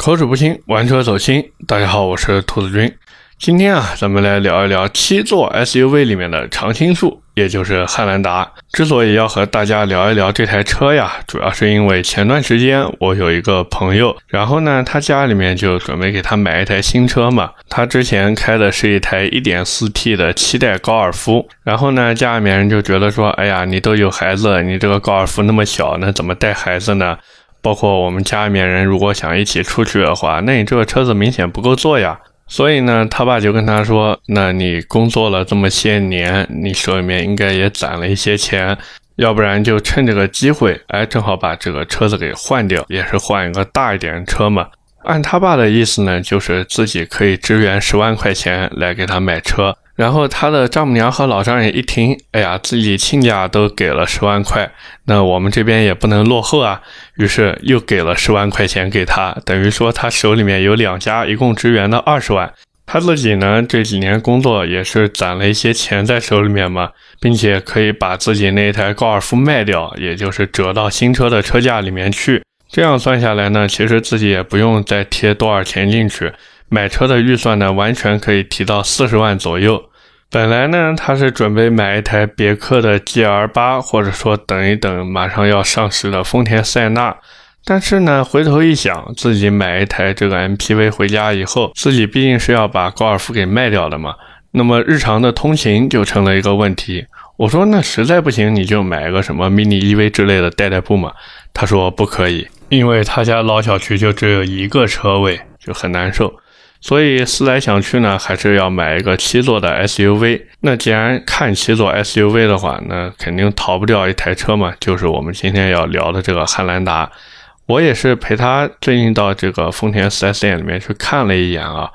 口齿不清，玩车走心。大家好，我是兔子君。今天啊，咱们来聊一聊七座 SUV 里面的常青树，也就是汉兰达。之所以要和大家聊一聊这台车呀，主要是因为前段时间我有一个朋友，然后呢，他家里面就准备给他买一台新车嘛。他之前开的是一台 1.4T 的七代高尔夫，然后呢，家里面人就觉得说，哎呀，你都有孩子，你这个高尔夫那么小，那怎么带孩子呢？包括我们家里面人，如果想一起出去的话，那你这个车子明显不够坐呀。所以呢，他爸就跟他说：“那你工作了这么些年，你手里面应该也攒了一些钱，要不然就趁这个机会，哎，正好把这个车子给换掉，也是换一个大一点的车嘛。”按他爸的意思呢，就是自己可以支援十万块钱来给他买车。然后他的丈母娘和老丈人一听，哎呀，自己亲家都给了十万块，那我们这边也不能落后啊，于是又给了十万块钱给他，等于说他手里面有两家，一共支援了二十万。他自己呢这几年工作也是攒了一些钱在手里面嘛，并且可以把自己那台高尔夫卖掉，也就是折到新车的车价里面去。这样算下来呢，其实自己也不用再贴多少钱进去，买车的预算呢完全可以提到四十万左右。本来呢，他是准备买一台别克的 GL 八，或者说等一等马上要上市的丰田塞纳。但是呢，回头一想，自己买一台这个 MPV 回家以后，自己毕竟是要把高尔夫给卖掉的嘛。那么日常的通勤就成了一个问题。我说那实在不行，你就买个什么 mini EV 之类的代代步嘛。他说不可以，因为他家老小区就只有一个车位，就很难受。所以思来想去呢，还是要买一个七座的 SUV。那既然看七座 SUV 的话，那肯定逃不掉一台车嘛，就是我们今天要聊的这个汉兰达。我也是陪他最近到这个丰田 4S 店里面去看了一眼啊，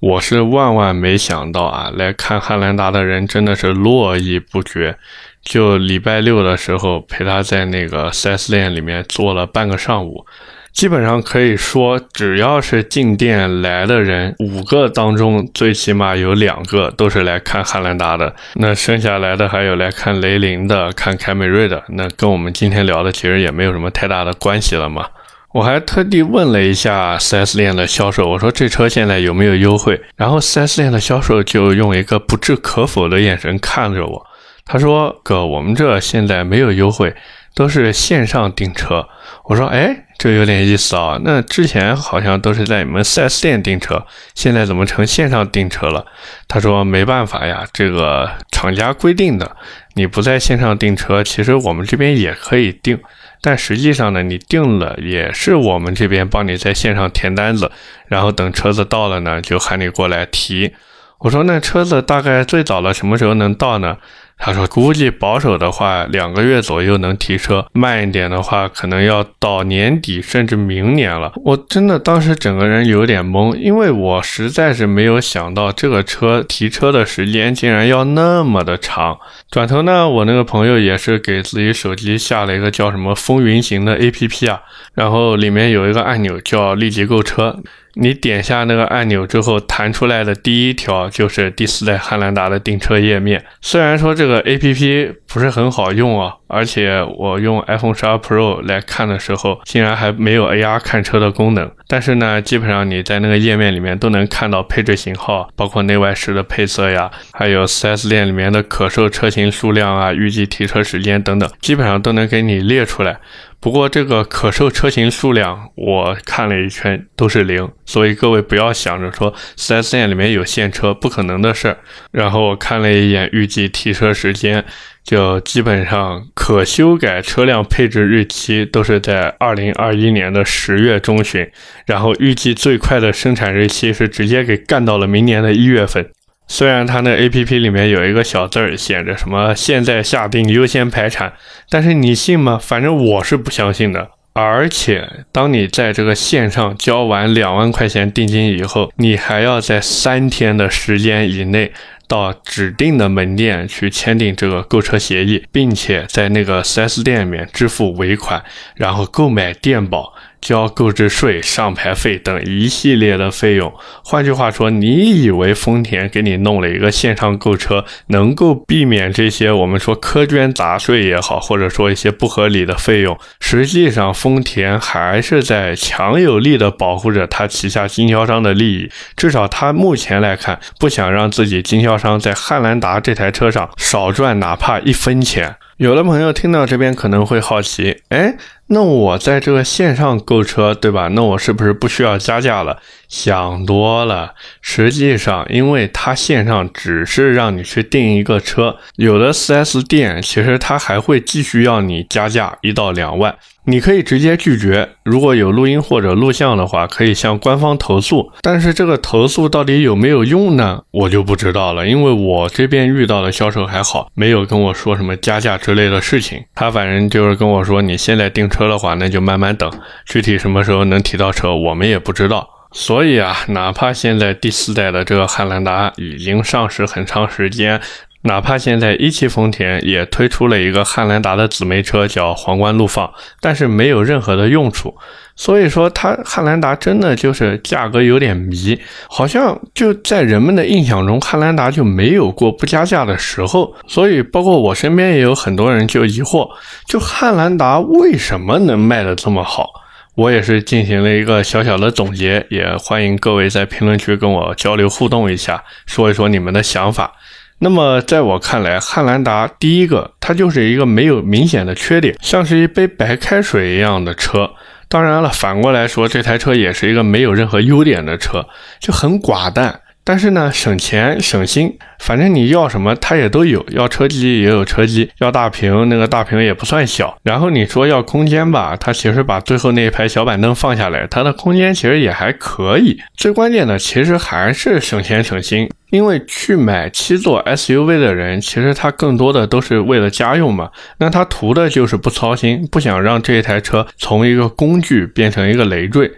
我是万万没想到啊，来看汉兰达的人真的是络绎不绝。就礼拜六的时候陪他在那个 4S 店里面坐了半个上午。基本上可以说，只要是进店来的人，五个当中最起码有两个都是来看汉兰达的。那剩下来的还有来看雷凌的、看凯美瑞的。那跟我们今天聊的其实也没有什么太大的关系了嘛。我还特地问了一下 4S 店的销售，我说这车现在有没有优惠？然后 4S 店的销售就用一个不置可否的眼神看着我，他说：“哥，我们这现在没有优惠，都是线上订车。”我说：“哎。”这有点意思啊，那之前好像都是在你们 4S 店订车，现在怎么成线上订车了？他说没办法呀，这个厂家规定的，你不在线上订车，其实我们这边也可以订，但实际上呢，你订了也是我们这边帮你在线上填单子，然后等车子到了呢，就喊你过来提。我说那车子大概最早的什么时候能到呢？他说：“估计保守的话，两个月左右能提车；慢一点的话，可能要到年底甚至明年了。”我真的当时整个人有点懵，因为我实在是没有想到这个车提车的时间竟然要那么的长。转头呢，我那个朋友也是给自己手机下了一个叫什么“风云行”的 APP 啊，然后里面有一个按钮叫“立即购车”。你点下那个按钮之后，弹出来的第一条就是第四代汉兰达的订车页面。虽然说这个 APP 不是很好用啊，而且我用 iPhone 12 Pro 来看的时候，竟然还没有 AR 看车的功能。但是呢，基本上你在那个页面里面都能看到配置型号，包括内外饰的配色呀，还有 4S 店里面的可售车型数量啊、预计提车时间等等，基本上都能给你列出来。不过这个可售车型数量，我看了一圈都是零，所以各位不要想着说 4S 店里面有现车，不可能的事儿。然后我看了一眼预计提车时间，就基本上可修改车辆配置日期都是在2021年的十月中旬，然后预计最快的生产日期是直接给干到了明年的一月份。虽然它那 A P P 里面有一个小字儿写着什么现在下定优先排产，但是你信吗？反正我是不相信的。而且当你在这个线上交完两万块钱定金以后，你还要在三天的时间以内到指定的门店去签订这个购车协议，并且在那个 4S 店里面支付尾款，然后购买电保。交购置税、上牌费等一系列的费用。换句话说，你以为丰田给你弄了一个线上购车，能够避免这些我们说苛捐杂税也好，或者说一些不合理的费用？实际上，丰田还是在强有力的保护着他旗下经销商的利益。至少他目前来看，不想让自己经销商在汉兰达这台车上少赚哪怕一分钱。有的朋友听到这边可能会好奇，哎。那我在这个线上购车，对吧？那我是不是不需要加价了？想多了。实际上，因为它线上只是让你去订一个车，有的 4S 店其实它还会继续要你加价一到两万。你可以直接拒绝，如果有录音或者录像的话，可以向官方投诉。但是这个投诉到底有没有用呢？我就不知道了，因为我这边遇到的销售还好，没有跟我说什么加价之类的事情。他反正就是跟我说，你现在订车车的话，那就慢慢等，具体什么时候能提到车，我们也不知道。所以啊，哪怕现在第四代的这个汉兰达已经上市很长时间。哪怕现在一汽丰田也推出了一个汉兰达的姊妹车，叫皇冠陆放，但是没有任何的用处。所以说，它汉兰达真的就是价格有点迷，好像就在人们的印象中，汉兰达就没有过不加价的时候。所以，包括我身边也有很多人就疑惑，就汉兰达为什么能卖得这么好？我也是进行了一个小小的总结，也欢迎各位在评论区跟我交流互动一下，说一说你们的想法。那么，在我看来，汉兰达第一个，它就是一个没有明显的缺点，像是一杯白开水一样的车。当然了，反过来说，这台车也是一个没有任何优点的车，就很寡淡。但是呢，省钱省心，反正你要什么它也都有，要车机也有车机，要大屏那个大屏也不算小。然后你说要空间吧，它其实把最后那一排小板凳放下来，它的空间其实也还可以。最关键的其实还是省钱省心，因为去买七座 SUV 的人，其实他更多的都是为了家用嘛，那他图的就是不操心，不想让这一台车从一个工具变成一个累赘。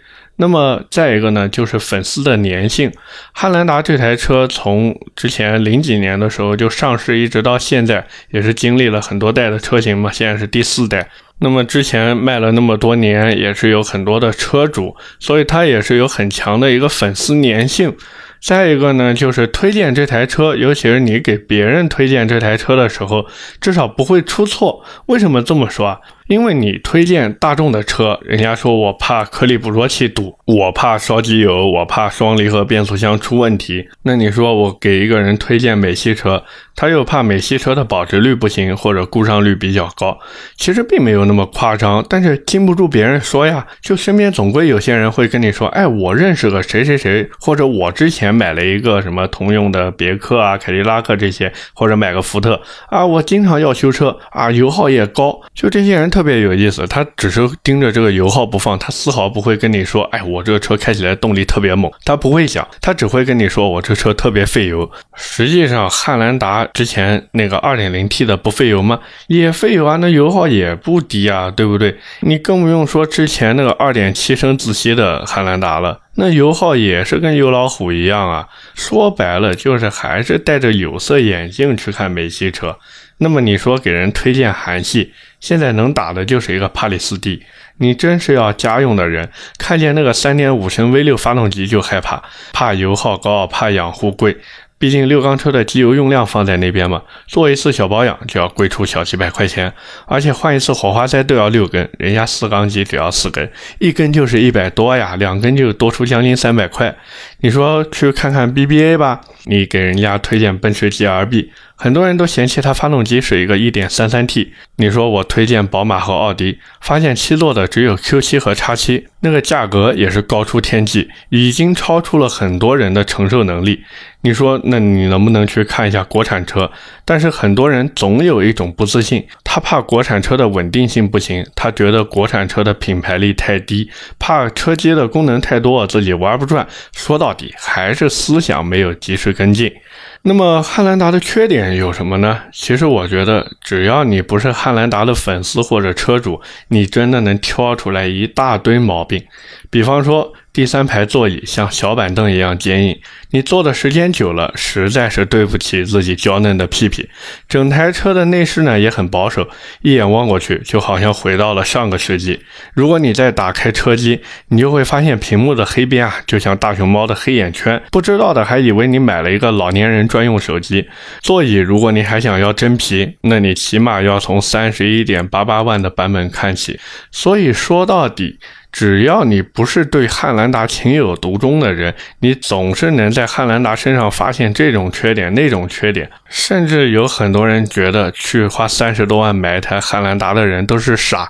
那么再一个呢，就是粉丝的粘性。汉兰达这台车从之前零几年的时候就上市，一直到现在，也是经历了很多代的车型嘛。现在是第四代。那么之前卖了那么多年，也是有很多的车主，所以它也是有很强的一个粉丝粘性。再一个呢，就是推荐这台车，尤其是你给别人推荐这台车的时候，至少不会出错。为什么这么说啊？因为你推荐大众的车，人家说我怕颗粒捕捉器堵，我怕烧机油，我怕双离合变速箱出问题。那你说我给一个人推荐美系车，他又怕美系车的保值率不行，或者故障率比较高。其实并没有那么夸张，但是禁不住别人说呀。就身边总归有些人会跟你说，哎，我认识个谁谁谁，或者我之前买了一个什么通用的别克啊、凯迪拉克这些，或者买个福特啊，我经常要修车啊，油耗也高。就这些人特。别有意思，他只是盯着这个油耗不放，他丝毫不会跟你说：“哎，我这个车开起来动力特别猛。”他不会讲，他只会跟你说：“我这车特别费油。”实际上，汉兰达之前那个 2.0T 的不费油吗？也费油啊，那油耗也不低啊，对不对？你更不用说之前那个2.7升自吸的汉兰达了，那油耗也是跟油老虎一样啊。说白了，就是还是戴着有色眼镜去看美系车。那么你说给人推荐韩系，现在能打的就是一个帕里斯蒂。你真是要家用的人，看见那个三点五升 V 六发动机就害怕，怕油耗高，怕养护贵。毕竟六缸车的机油用量放在那边嘛，做一次小保养就要贵出小几百块钱，而且换一次火花塞都要六根，人家四缸机只要四根，一根就是一百多呀，两根就多出将近三百块。你说去看看 BBA 吧，你给人家推荐奔驰 GLB。很多人都嫌弃它发动机是一个 1.33T，你说我推荐宝马和奥迪，发现七座的只有 Q7 和 X7，那个价格也是高出天际，已经超出了很多人的承受能力。你说，那你能不能去看一下国产车？但是很多人总有一种不自信，他怕国产车的稳定性不行，他觉得国产车的品牌力太低，怕车机的功能太多，自己玩不转。说到底，还是思想没有及时跟进。那么汉兰达的缺点有什么呢？其实我觉得，只要你不是汉兰达的粉丝或者车主，你真的能挑出来一大堆毛病。比方说，第三排座椅像小板凳一样坚硬，你坐的时间久了，实在是对不起自己娇嫩的屁屁。整台车的内饰呢也很保守，一眼望过去就好像回到了上个世纪。如果你再打开车机，你就会发现屏幕的黑边啊，就像大熊猫的黑眼圈。不知道的还以为你买了一个老年人专用手机。座椅，如果你还想要真皮，那你起码要从三十一点八八万的版本看起。所以说到底。只要你不是对汉兰达情有独钟的人，你总是能在汉兰达身上发现这种缺点、那种缺点，甚至有很多人觉得去花三十多万买一台汉兰达的人都是傻。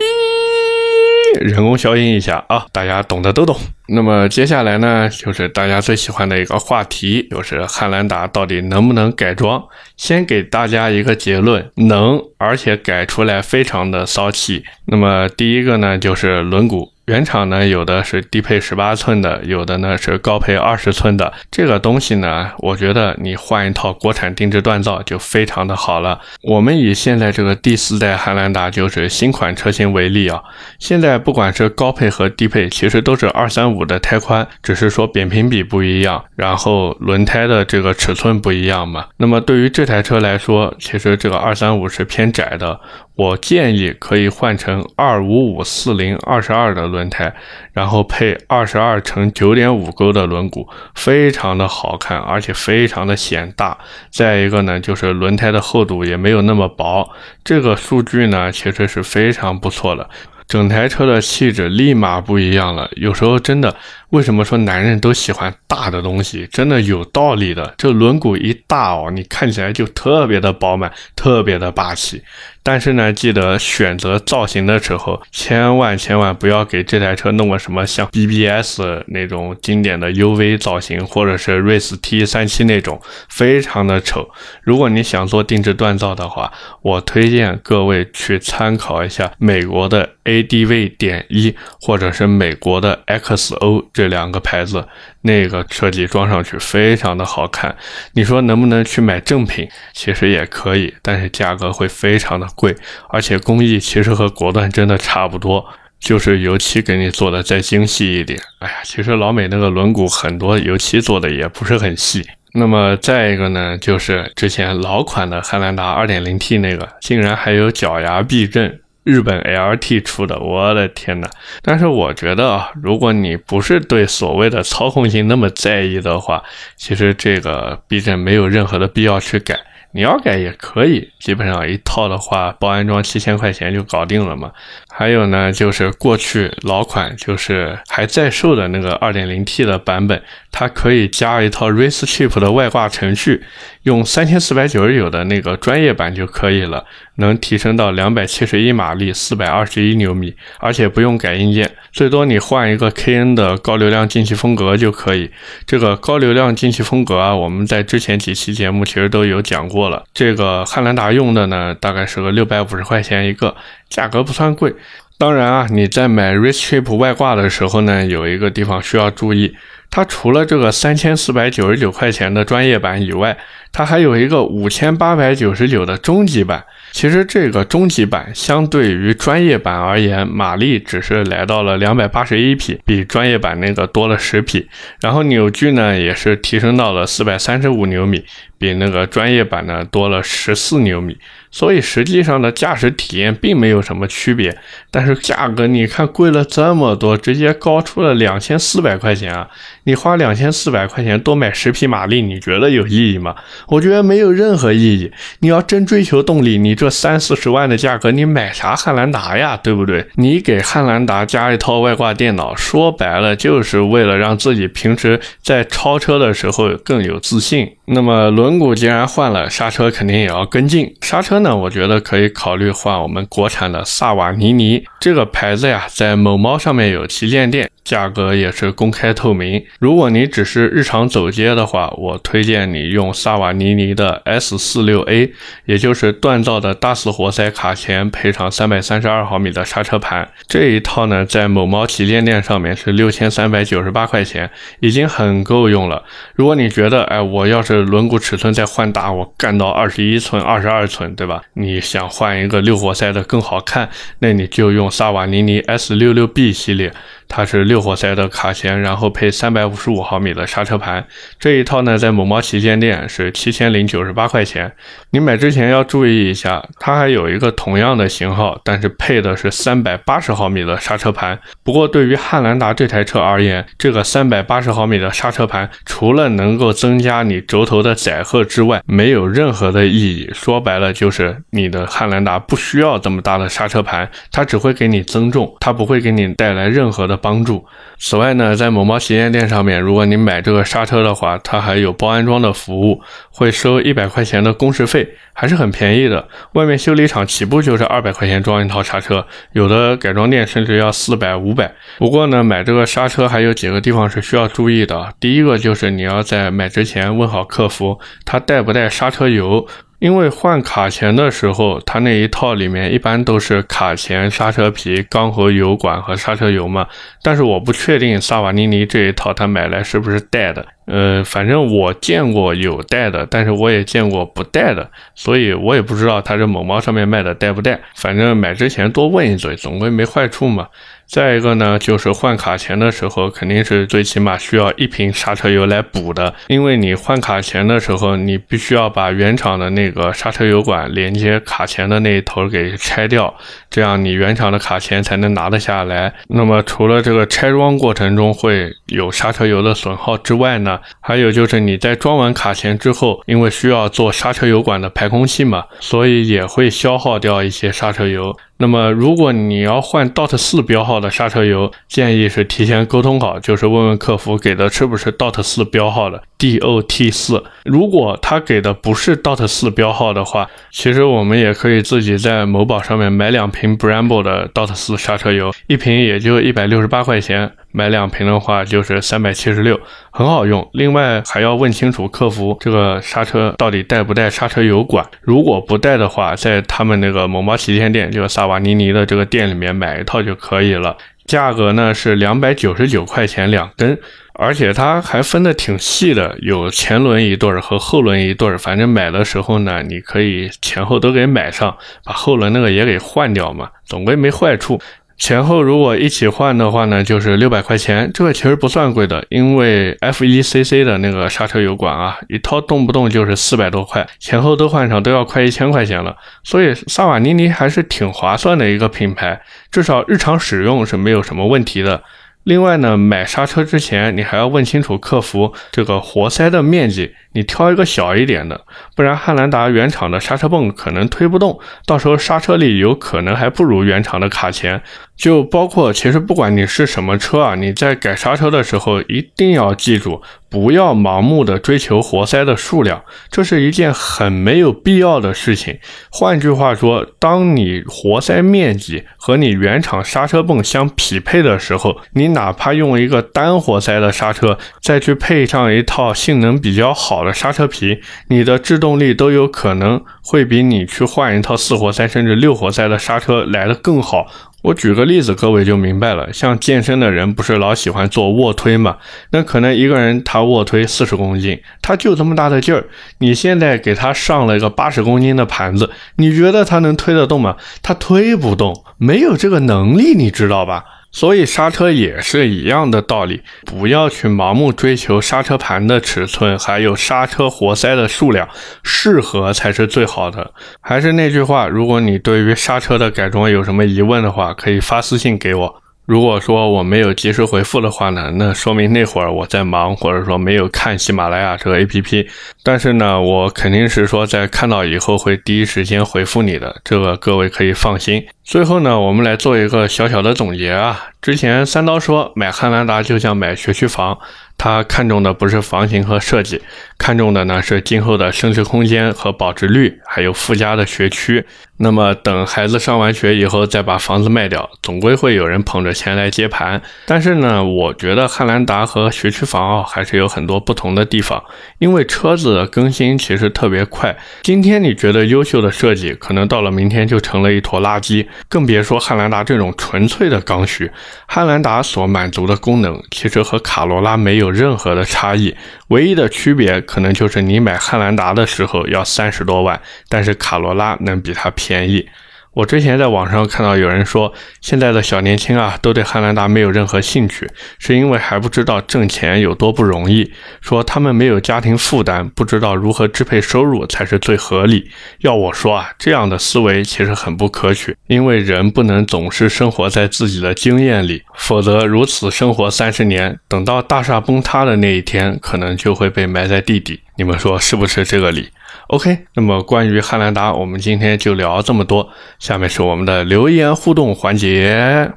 人工消音一下啊，大家懂的都懂。那么接下来呢，就是大家最喜欢的一个话题，就是汉兰达到底能不能改装？先给大家一个结论，能，而且改出来非常的骚气。那么第一个呢，就是轮毂。原厂呢，有的是低配十八寸的，有的呢是高配二十寸的。这个东西呢，我觉得你换一套国产定制锻造就非常的好了。我们以现在这个第四代汉兰达就是新款车型为例啊，现在不管是高配和低配，其实都是二三五的胎宽，只是说扁平比不一样，然后轮胎的这个尺寸不一样嘛。那么对于这台车来说，其实这个二三五是偏窄的。我建议可以换成二五五四零二十二的轮胎，然后配二十二乘九点五沟的轮毂，非常的好看，而且非常的显大。再一个呢，就是轮胎的厚度也没有那么薄，这个数据呢其实是非常不错的，整台车的气质立马不一样了。有时候真的。为什么说男人都喜欢大的东西？真的有道理的。这轮毂一大哦，你看起来就特别的饱满，特别的霸气。但是呢，记得选择造型的时候，千万千万不要给这台车弄个什么像 BBS 那种经典的 UV 造型，或者是 Race T 三七那种，非常的丑。如果你想做定制锻造的话，我推荐各位去参考一下美国的 ADV 点一，或者是美国的 XO 这。这两个牌子，那个设计装上去非常的好看。你说能不能去买正品？其实也可以，但是价格会非常的贵，而且工艺其实和国段真的差不多，就是油漆给你做的再精细一点。哎呀，其实老美那个轮毂很多油漆做的也不是很细。那么再一个呢，就是之前老款的汉兰达 2.0T 那个，竟然还有脚牙避震。日本 LT 出的，我的天呐！但是我觉得啊，如果你不是对所谓的操控性那么在意的话，其实这个避震没有任何的必要去改。你要改也可以，基本上一套的话，包安装七千块钱就搞定了嘛。还有呢，就是过去老款，就是还在售的那个二点零 T 的版本，它可以加一套 Race Chip 的外挂程序，用三千四百九十九的那个专业版就可以了，能提升到两百七十一马力，四百二十一牛米，而且不用改硬件，最多你换一个 KN 的高流量进气风格就可以。这个高流量进气风格啊，我们在之前几期节目其实都有讲过。了这个汉兰达用的呢，大概是个六百五十块钱一个，价格不算贵。当然啊，你在买 Race Chip 外挂的时候呢，有一个地方需要注意，它除了这个三千四百九十九块钱的专业版以外，它还有一个五千八百九十九的中级版。其实这个中级版相对于专业版而言，马力只是来到了两百八十一匹，比专业版那个多了十匹。然后扭矩呢，也是提升到了四百三十五牛米，比那个专业版呢多了十四牛米。所以实际上的驾驶体验并没有什么区别，但是价格你看贵了这么多，直接高出了两千四百块钱啊！你花两千四百块钱多买十匹马力，你觉得有意义吗？我觉得没有任何意义。你要真追求动力，你这三四十万的价格，你买啥汉兰达呀？对不对？你给汉兰达加一套外挂电脑，说白了就是为了让自己平时在超车的时候更有自信。那么轮毂既然换了，刹车肯定也要跟进。刹车呢，我觉得可以考虑换我们国产的萨瓦尼尼这个牌子呀，在某猫上面有旗舰店，价格也是公开透明。如果你只是日常走街的话，我推荐你用萨瓦尼尼的 S 四六 A，也就是锻造的大四活塞卡钳，配上三百三十二毫米的刹车盘。这一套呢，在某猫旗舰店上面是六千三百九十八块钱，已经很够用了。如果你觉得，哎，我要是轮毂尺寸再换大，我干到二十一寸、二十二寸，对吧？你想换一个六活塞的更好看，那你就用萨瓦尼尼 S 六六 B 系列。它是六活塞的卡钳，然后配三百五十五毫米的刹车盘。这一套呢，在某猫旗舰店是七千零九十八块钱。你买之前要注意一下，它还有一个同样的型号，但是配的是三百八十毫米的刹车盘。不过对于汉兰达这台车而言，这个三百八十毫米的刹车盘，除了能够增加你轴头的载荷之外，没有任何的意义。说白了，就是你的汉兰达不需要这么大的刹车盘，它只会给你增重，它不会给你带来任何的。帮助。此外呢，在某猫旗舰店上面，如果你买这个刹车的话，它还有包安装的服务，会收一百块钱的工时费，还是很便宜的。外面修理厂起步就是二百块钱装一套刹车，有的改装店甚至要四百、五百。不过呢，买这个刹车还有几个地方是需要注意的。第一个就是你要在买之前问好客服，他带不带刹车油。因为换卡钳的时候，它那一套里面一般都是卡钳、刹车皮、钢和油管和刹车油嘛。但是我不确定萨瓦尼尼这一套他买来是不是带的。呃，反正我见过有带的，但是我也见过不带的，所以我也不知道他这某猫上面卖的带不带。反正买之前多问一嘴，总归没坏处嘛。再一个呢，就是换卡钳的时候，肯定是最起码需要一瓶刹车油来补的，因为你换卡钳的时候，你必须要把原厂的那个刹车油管连接卡钳的那一头给拆掉，这样你原厂的卡钳才能拿得下来。那么除了这个拆装过程中会有刹车油的损耗之外呢，还有就是你在装完卡钳之后，因为需要做刹车油管的排空气嘛，所以也会消耗掉一些刹车油。那么，如果你要换 DOT 四标号的刹车油，建议是提前沟通好，就是问问客服给的是不是 DOT 四标号的 DOT 四。如果他给的不是 DOT 四标号的话，其实我们也可以自己在某宝上面买两瓶 Brembo 的 DOT 四刹车油，一瓶也就一百六十八块钱。买两瓶的话就是三百七十六，很好用。另外还要问清楚客服这个刹车到底带不带刹车油管。如果不带的话，在他们那个某猫旗舰店，就是萨瓦瓦尼尼的这个店里面买一套就可以了。价格呢是两百九十九块钱两根，而且它还分的挺细的，有前轮一对儿和后轮一对儿。反正买的时候呢，你可以前后都给买上，把后轮那个也给换掉嘛，总归没坏处。前后如果一起换的话呢，就是六百块钱，这个其实不算贵的，因为 F1CC 的那个刹车油管啊，一套动不动就是四百多块，前后都换上都要快一千块钱了，所以萨瓦尼尼还是挺划算的一个品牌，至少日常使用是没有什么问题的。另外呢，买刹车之前你还要问清楚客服这个活塞的面积。你挑一个小一点的，不然汉兰达原厂的刹车泵可能推不动，到时候刹车力有可能还不如原厂的卡钳。就包括其实不管你是什么车啊，你在改刹车的时候一定要记住，不要盲目的追求活塞的数量，这是一件很没有必要的事情。换句话说，当你活塞面积和你原厂刹车泵相匹配的时候，你哪怕用一个单活塞的刹车，再去配上一套性能比较好。的刹车皮，你的制动力都有可能会比你去换一套四活塞甚至六活塞的刹车来的更好。我举个例子，各位就明白了。像健身的人不是老喜欢做卧推嘛？那可能一个人他卧推四十公斤，他就这么大的劲儿。你现在给他上了一个八十公斤的盘子，你觉得他能推得动吗？他推不动，没有这个能力，你知道吧？所以刹车也是一样的道理，不要去盲目追求刹车盘的尺寸，还有刹车活塞的数量，适合才是最好的。还是那句话，如果你对于刹车的改装有什么疑问的话，可以发私信给我。如果说我没有及时回复的话呢，那说明那会儿我在忙，或者说没有看喜马拉雅这个 APP。但是呢，我肯定是说在看到以后会第一时间回复你的，这个各位可以放心。最后呢，我们来做一个小小的总结啊。之前三刀说买汉兰达就像买学区房。他看中的不是房型和设计，看中的呢是今后的升值空间和保值率，还有附加的学区。那么等孩子上完学以后，再把房子卖掉，总归会有人捧着钱来接盘。但是呢，我觉得汉兰达和学区房啊还是有很多不同的地方，因为车子的更新其实特别快。今天你觉得优秀的设计，可能到了明天就成了一坨垃圾。更别说汉兰达这种纯粹的刚需，汉兰达所满足的功能，其实和卡罗拉没有。任何的差异，唯一的区别可能就是你买汉兰达的时候要三十多万，但是卡罗拉能比它便宜。我之前在网上看到有人说，现在的小年轻啊，都对汉兰达没有任何兴趣，是因为还不知道挣钱有多不容易。说他们没有家庭负担，不知道如何支配收入才是最合理。要我说啊，这样的思维其实很不可取，因为人不能总是生活在自己的经验里，否则如此生活三十年，等到大厦崩塌的那一天，可能就会被埋在地底。你们说是不是这个理？OK，那么关于汉兰达，我们今天就聊这么多。下面是我们的留言互动环节。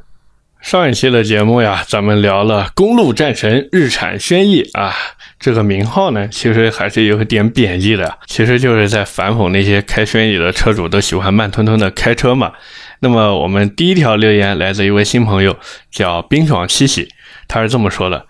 上一期的节目呀，咱们聊了公路战神日产轩逸啊，这个名号呢，其实还是有点贬义的，其实就是在反讽那些开轩逸的车主都喜欢慢吞吞的开车嘛。那么我们第一条留言来自一位新朋友，叫冰爽七喜，他是这么说的。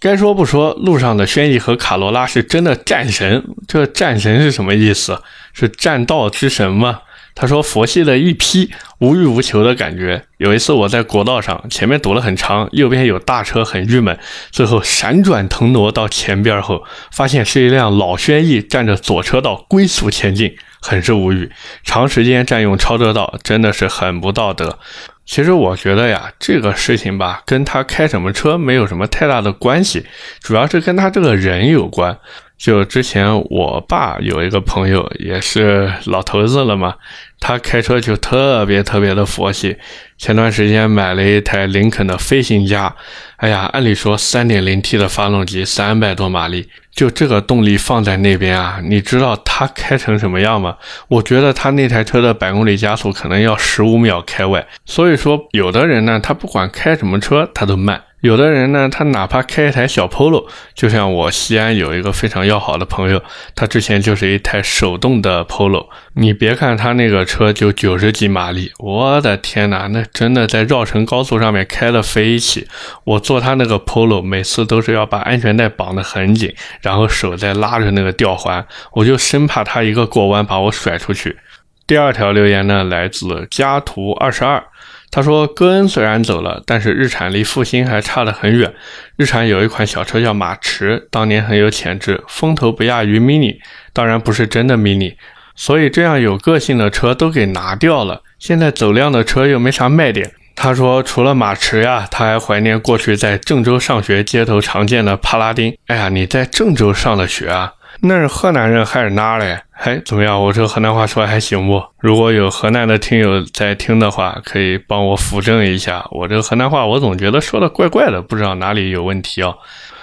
该说不说，路上的轩逸和卡罗拉是真的战神。这战神是什么意思？是战道之神吗？他说佛系的一批，无欲无求的感觉。有一次我在国道上，前面堵了很长，右边有大车，很郁闷。最后闪转腾挪到前边后，发现是一辆老轩逸占着左车道龟速前进，很是无语。长时间占用超车道，真的是很不道德。其实我觉得呀，这个事情吧，跟他开什么车没有什么太大的关系，主要是跟他这个人有关。就之前我爸有一个朋友，也是老头子了嘛，他开车就特别特别的佛系。前段时间买了一台林肯的飞行家，哎呀，按理说 3.0T 的发动机，三百多马力，就这个动力放在那边啊，你知道他开成什么样吗？我觉得他那台车的百公里加速可能要十五秒开外。所以说，有的人呢，他不管开什么车，他都慢。有的人呢，他哪怕开一台小 Polo，就像我西安有一个非常要好的朋友，他之前就是一台手动的 Polo。你别看他那个车就九十几马力，我的天哪，那真的在绕城高速上面开的飞起。我坐他那个 Polo，每次都是要把安全带绑得很紧，然后手再拉着那个吊环，我就生怕他一个过弯把我甩出去。第二条留言呢，来自家图二十二。他说：“戈恩虽然走了，但是日产离复兴还差得很远。日产有一款小车叫马驰，当年很有潜质，风头不亚于 Mini，当然不是真的 Mini。所以这样有个性的车都给拿掉了。现在走量的车又没啥卖点。”他说：“除了马驰呀，他还怀念过去在郑州上学街头常见的帕拉丁。哎呀，你在郑州上的学啊？”那是河南人还是哪嘞？哎，怎么样？我这河南话说的还行不？如果有河南的听友在听的话，可以帮我扶正一下。我这个河南话，我总觉得说的怪怪的，不知道哪里有问题啊。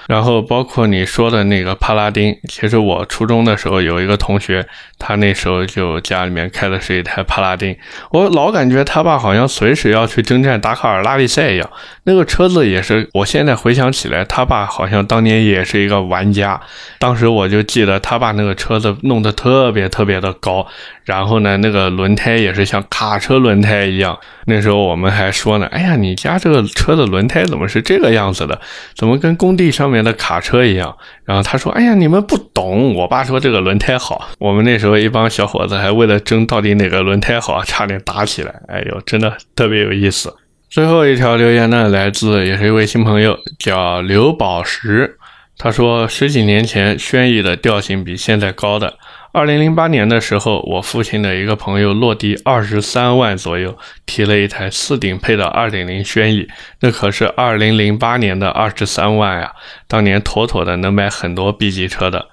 然后包括你说的那个帕拉丁，其实我初中的时候有一个同学，他那时候就家里面开的是一台帕拉丁，我老感觉他爸好像随时要去征战达喀尔拉力赛一样。那个车子也是，我现在回想起来，他爸好像当年也是一个玩家。当时我就记得他把那个车子弄得特别特别的高，然后呢，那个轮胎也是像卡车轮胎一样。那时候我们还说呢，哎呀，你家这个车的轮胎怎么是这个样子的？怎么跟工地上面的卡车一样？然后他说，哎呀，你们不懂。我爸说这个轮胎好。我们那时候一帮小伙子还为了争到底哪个轮胎好，差点打起来。哎呦，真的特别有意思。最后一条留言呢，来自也是一位新朋友，叫刘宝石。他说，十几年前轩逸的调性比现在高的。二零零八年的时候，我父亲的一个朋友落地二十三万左右，提了一台四顶配的二点零轩逸，那可是二零零八年的二十三万呀，当年妥妥的能买很多 B 级车的。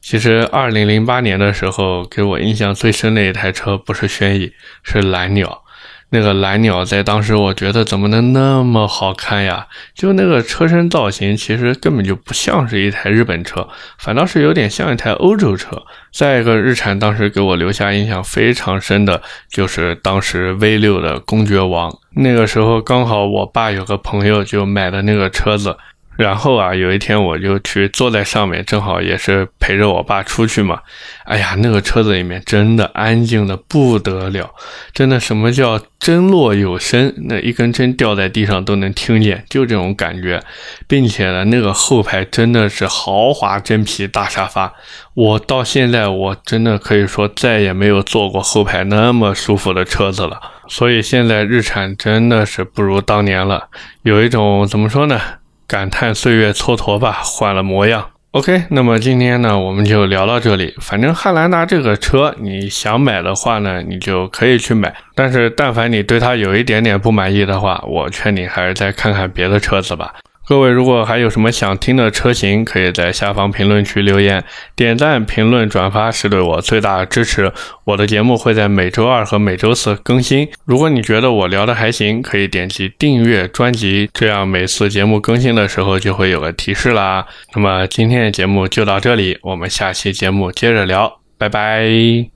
其实二零零八年的时候，给我印象最深的一台车不是轩逸，是蓝鸟。那个蓝鸟在当时，我觉得怎么能那么好看呀？就那个车身造型，其实根本就不像是一台日本车，反倒是有点像一台欧洲车。再一个，日产当时给我留下印象非常深的就是当时 V 六的公爵王，那个时候刚好我爸有个朋友就买的那个车子。然后啊，有一天我就去坐在上面，正好也是陪着我爸出去嘛。哎呀，那个车子里面真的安静的不得了，真的什么叫针落有声，那一根针掉在地上都能听见，就这种感觉。并且呢，那个后排真的是豪华真皮大沙发，我到现在我真的可以说再也没有坐过后排那么舒服的车子了。所以现在日产真的是不如当年了，有一种怎么说呢？感叹岁月蹉跎吧，换了模样。OK，那么今天呢，我们就聊到这里。反正汉兰达这个车，你想买的话呢，你就可以去买。但是，但凡你对它有一点点不满意的话，我劝你还是再看看别的车子吧。各位，如果还有什么想听的车型，可以在下方评论区留言、点赞、评论、转发，是对我最大的支持。我的节目会在每周二和每周四更新。如果你觉得我聊的还行，可以点击订阅专辑，这样每次节目更新的时候就会有个提示啦。那么今天的节目就到这里，我们下期节目接着聊，拜拜。